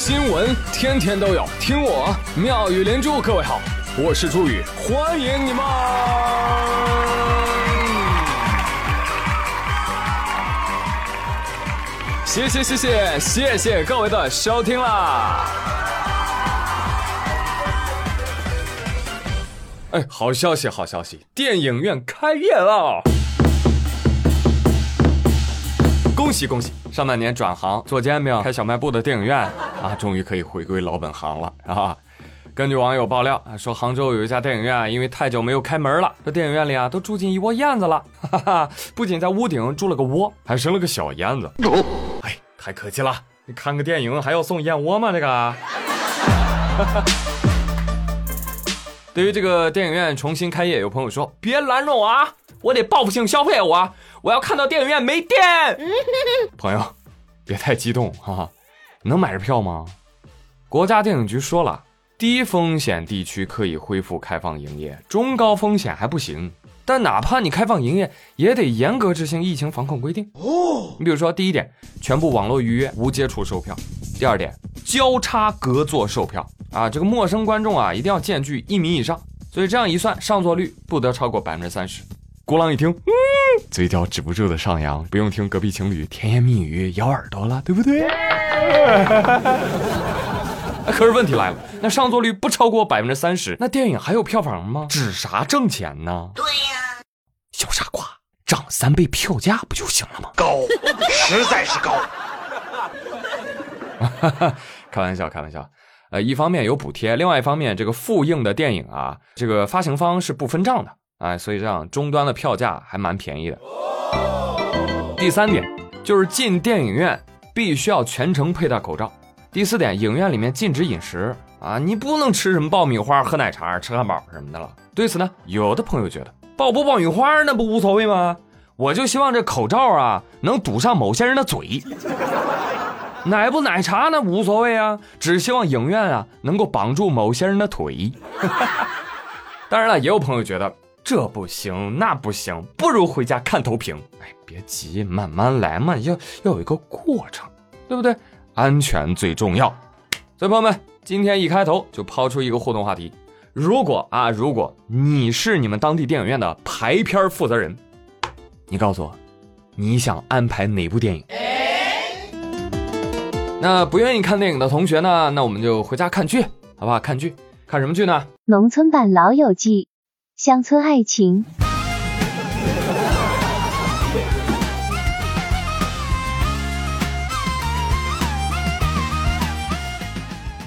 新闻天天都有，听我妙语连珠。各位好，我是朱宇，欢迎你们！谢谢谢谢谢谢各位的收听啦！哎，好消息好消息，电影院开业了！恭喜恭喜！上半年转行做煎饼、开小卖部的电影院啊，终于可以回归老本行了啊！根据网友爆料，说杭州有一家电影院因为太久没有开门了，这电影院里啊都住进一窝燕子了，哈哈！不仅在屋顶住了个窝，还生了个小燕子。哎，太客气了！你看个电影还要送燕窝吗？这个？对于这个电影院重新开业，有朋友说别拦着我啊，我得报复性消费我。我要看到电影院没电，朋友，别太激动哈，能买着票吗？国家电影局说了，低风险地区可以恢复开放营业，中高风险还不行。但哪怕你开放营业，也得严格执行疫情防控规定哦。你比如说，第一点，全部网络预约，无接触售票；第二点，交叉隔座售票啊，这个陌生观众啊，一定要间距一米以上。所以这样一算，上座率不得超过百分之三十。孤狼一听，嗯，嘴角止不住的上扬，不用听隔壁情侣甜言蜜语咬耳朵了，对不对？可是问题来了，那上座率不超过百分之三十，那电影还有票房吗？指啥挣钱呢？对呀，小傻瓜，涨三倍票价不就行了吗？高，实在是高。开玩笑，开玩笑。呃，一方面有补贴，另外一方面这个复映的电影啊，这个发行方是不分账的。哎，所以这样终端的票价还蛮便宜的。第三点就是进电影院必须要全程佩戴口罩。第四点，影院里面禁止饮食啊，你不能吃什么爆米花、喝奶茶、吃汉堡什么的了。对此呢，有的朋友觉得爆不爆米花那不无所谓吗？我就希望这口罩啊能堵上某些人的嘴，奶不奶茶那无所谓啊，只希望影院啊能够绑住某些人的腿。当然了，也有朋友觉得。这不行，那不行，不如回家看投屏。哎，别急，慢慢来嘛，要要有一个过程，对不对？安全最重要。所以朋友们，今天一开头就抛出一个互动话题：如果啊，如果你是你们当地电影院的排片负责人，你告诉我，你想安排哪部电影？那不愿意看电影的同学呢？那我们就回家看剧，好不好？看剧，看什么剧呢？农村版《老友记》。乡村爱情，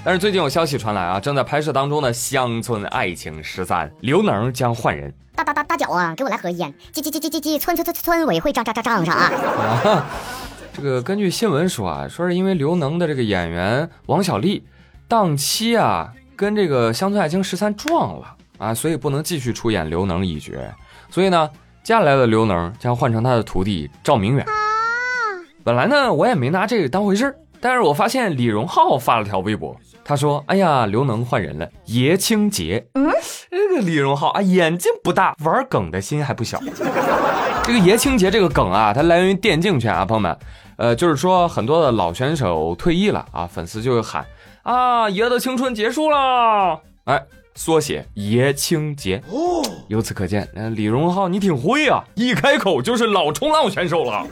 但是最近有消息传来啊，正在拍摄当中的《乡村爱情十三》，刘能将换人。大大大大脚啊，给我来盒烟！记记记记记记，村村村村委会账账账账上啊！这个根据新闻说啊，说是因为刘能的这个演员王小利档期啊，跟这个《乡村爱情十三》撞了。啊，所以不能继续出演刘能一角，所以呢，接下来的刘能将换成他的徒弟赵明远。本来呢，我也没拿这个当回事儿但是我发现李荣浩发了条微博，他说：“哎呀，刘能换人了，爷青结。”嗯，这个李荣浩啊，眼睛不大，玩梗的心还不小。这个爷青结这个梗啊，它来源于电竞圈啊，朋友们，呃，就是说很多的老选手退役了啊，粉丝就会喊啊，爷的青春结束了，哎。缩写爷青结哦，由此可见，那李荣浩你挺会啊，一开口就是老冲浪选手了。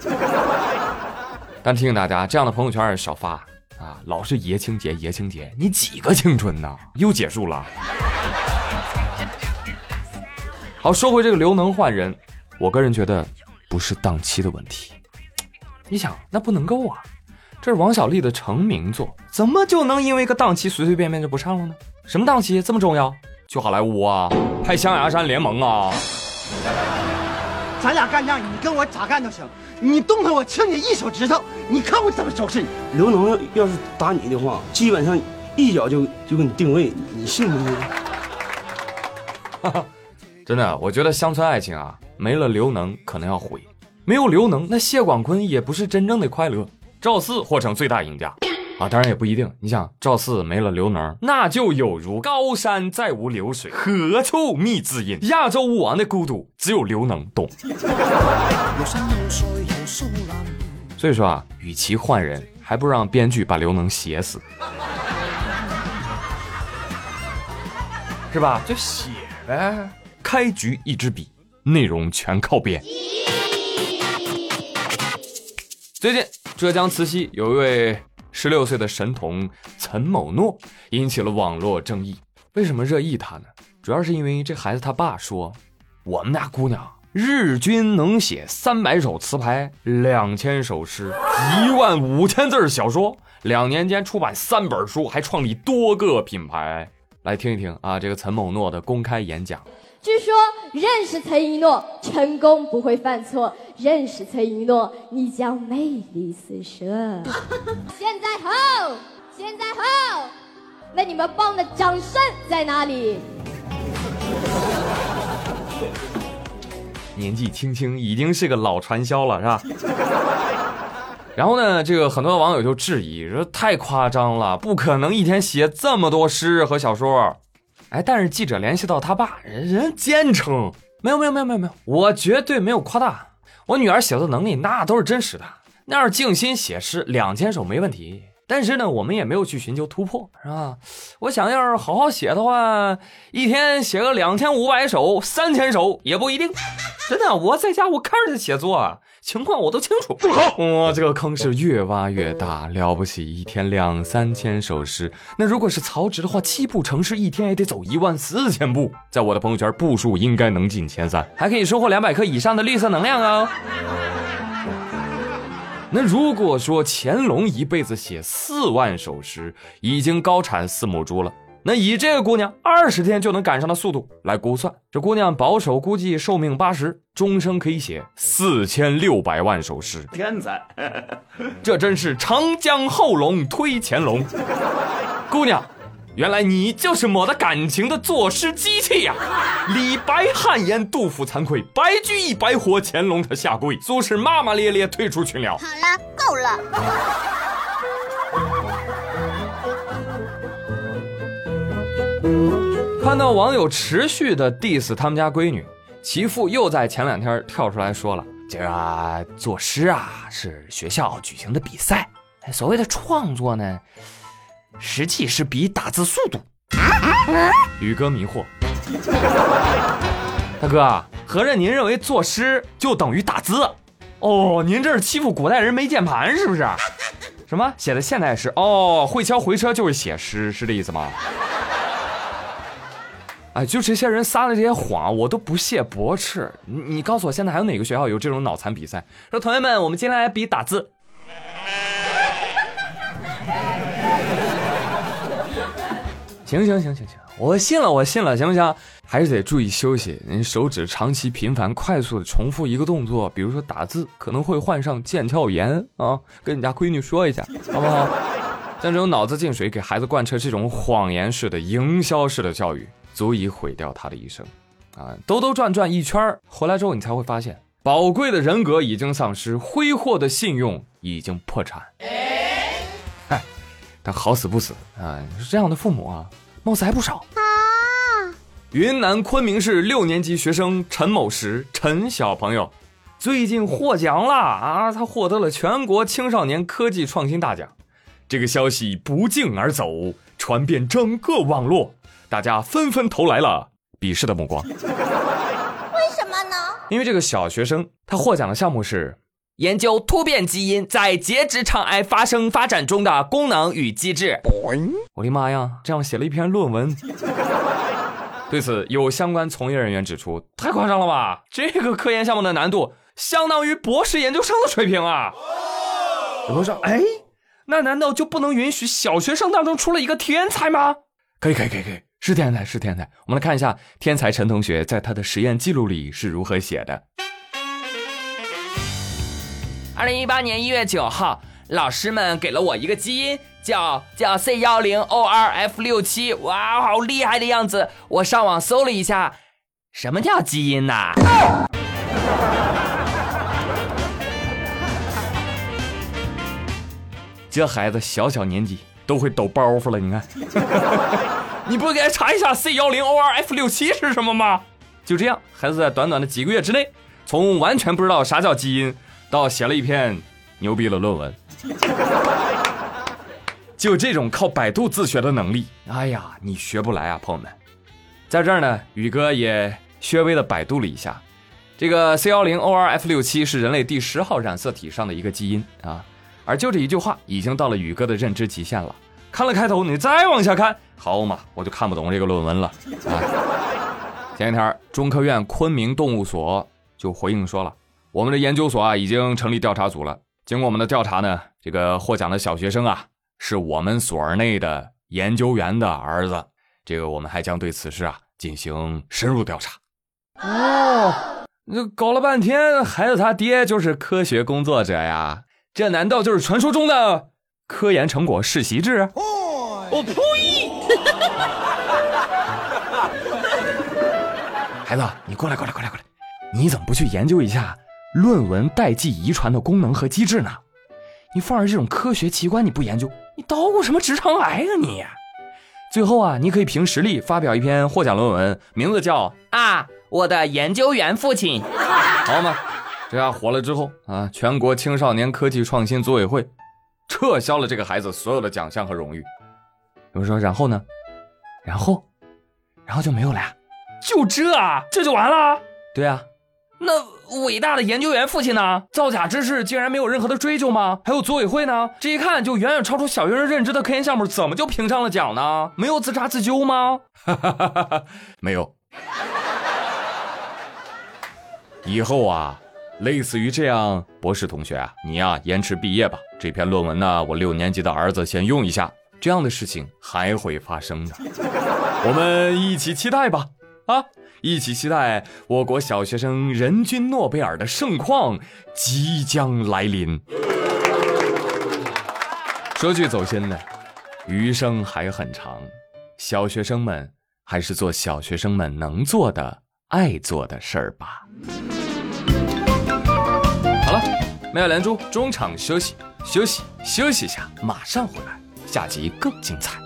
但提醒大家，这样的朋友圈少发啊，老是爷青结爷青结，你几个青春呢？又结束了。好，说回这个刘能换人，我个人觉得不是档期的问题。你想，那不能够啊，这是王小利的成名作，怎么就能因为个档期随随便便就不上了呢？什么档期这么重要？去好莱坞啊，拍《象牙山联盟》啊！咱俩干仗，你跟我咋干都行。你动他，我切你一手指头，你看我怎么收拾你。刘能要要是打你的话，基本上一脚就就给你定位，你信不信？哈哈，真的，我觉得乡村爱情啊，没了刘能可能要毁，没有刘能，那谢广坤也不是真正的快乐，赵四或成最大赢家。啊当然也不一定。你想赵四没了刘能那就有如高山再无流水何处觅知音？亚洲舞王的孤独只有刘能懂 所以说啊与其换人还不如让编剧把刘能写死是吧？就写呗。开局一支笔内容全靠编。最近浙江慈溪有一位十六岁的神童陈某诺引起了网络争议。为什么热议他呢？主要是因为这孩子他爸说，我们家姑娘日均能写三百首词牌、两千首诗、一万五千字小说，两年间出版三本书，还创立多个品牌。来听一听啊，这个陈某诺的公开演讲。据说认识陈一诺，成功不会犯错；认识崔一诺，你将魅力四射。现在好，现在好，那你们棒的掌声在哪里？年纪轻轻已经是个老传销了，是吧？然后呢，这个很多网友就质疑说太夸张了，不可能一天写这么多诗和小说。哎，但是记者联系到他爸，人人坚称没有没有没有没有没有，我绝对没有夸大，我女儿写作能力那都是真实的，那要是静心写诗两千首没问题。但是呢，我们也没有去寻求突破，是吧？我想要是好好写的话，一天写个两千五百首、三千首也不一定。真的，我在家我看着他写作啊。情况我都清楚。哇，这个坑是越挖越大，了不起！一天两三千首诗，那如果是曹植的话，七步成诗，一天也得走一万四千步。在我的朋友圈步数应该能进前三，还可以收获两百克以上的绿色能量哦。那如果说乾隆一辈子写四万首诗，已经高产四母猪了。那以这个姑娘二十天就能赶上的速度来估算，这姑娘保守估计寿命八十，终生可以写四千六百万首诗。天才，这真是长江后龙推前龙。姑娘，原来你就是抹的感情的作诗机器呀！李白汗颜，杜甫惭愧，白居易白活，乾隆他下跪，苏轼骂骂咧咧退出群聊。好了，够了。看到网友持续的 diss 他们家闺女，其父又在前两天跳出来说了：“今儿啊，作诗啊是学校举行的比赛，所谓的创作呢，实际是比打字速度。”宇哥迷惑，大哥，合着您认为作诗就等于打字？哦，您这是欺负古代人没键盘是不是？什么写的现代诗？哦，会敲回车就是写诗，是这意思吗？哎，就这些人撒的这些谎，我都不屑驳斥。你你告诉我，现在还有哪个学校有这种脑残比赛？说同学们，我们今天来比打字。行行行行行，我信了，我信了，行不行？还是得注意休息。您手指长期频繁、快速的重复一个动作，比如说打字，可能会患上腱鞘炎啊。跟你家闺女说一下，好不好？像这种脑子进水，给孩子贯彻这种谎言式的、营销式的教育。足以毁掉他的一生，啊，兜兜转转一圈回来之后，你才会发现，宝贵的人格已经丧失，挥霍的信用已经破产。哎，但好死不死啊，这样的父母啊，貌似还不少啊。云南昆明市六年级学生陈某石，陈小朋友，最近获奖了啊，他获得了全国青少年科技创新大奖。这个消息不胫而走，传遍整个网络。大家纷纷投来了鄙视的目光。为什么呢？因为这个小学生他获奖的项目是研究突变基因在结直肠癌发生发展中的功能与机制。我的妈呀，这样写了一篇论文。对此，有相关从业人员指出，太夸张了吧？这个科研项目的难度相当于博士研究生的水平啊！有人说，哎，那难道就不能允许小学生当中出了一个天才吗？可以，可以，可以，可以。是天才，是天才。我们来看一下天才陈同学在他的实验记录里是如何写的。二零一八年一月九号，老师们给了我一个基因，叫叫 C 幺零 O R F 六七，哇，好厉害的样子！我上网搜了一下，什么叫基因呐？这孩子小小年纪都会抖包袱了，你看。你不该查一下 C 幺零 O R F 六七是什么吗？就这样，孩子在短短的几个月之内，从完全不知道啥叫基因，到写了一篇牛逼的论文。就这种靠百度自学的能力，哎呀，你学不来啊，朋友们！在这儿呢，宇哥也略微的百度了一下，这个 C 幺零 ORF 六七是人类第十号染色体上的一个基因啊，而就这一句话已经到了宇哥的认知极限了。看了开头，你再往下看，好嘛，我就看不懂这个论文了啊。前一天，中科院昆明动物所就回应说了，我们的研究所啊已经成立调查组了。经过我们的调查呢，这个获奖的小学生啊是我们所内的研究员的儿子。这个我们还将对此事啊进行深入调查。哦，那搞了半天，孩子他爹就是科学工作者呀？这难道就是传说中的科研成果世袭制？哦我呸！孩子，你过来，过来，过来，过来！你怎么不去研究一下论文代际遗传的功能和机制呢？你放着这种科学奇观你不研究，你捣鼓什么直肠癌啊你？最后啊，你可以凭实力发表一篇获奖论文，名字叫啊，我的研究员父亲，好吗？这样火了之后啊，全国青少年科技创新组委会撤销了这个孩子所有的奖项和荣誉。有人说，然后呢？然后，然后就没有了呀？就这啊？这就完了？对啊。那伟大的研究员父亲呢？造假之事竟然没有任何的追究吗？还有组委会呢？这一看就远远超出小学生认知的科研项目，怎么就评上了奖呢？没有自查自纠吗？哈哈哈哈没有。以后啊，类似于这样，博士同学啊，你呀延迟毕业吧。这篇论文呢，我六年级的儿子先用一下。这样的事情还会发生的，我们一起期待吧。啊！一起期待我国小学生人均诺贝尔的盛况即将来临。说句走心的，余生还很长，小学生们还是做小学生们能做的、爱做的事儿吧。好了，妙连珠中场休息，休息休息一下，马上回来，下集更精彩。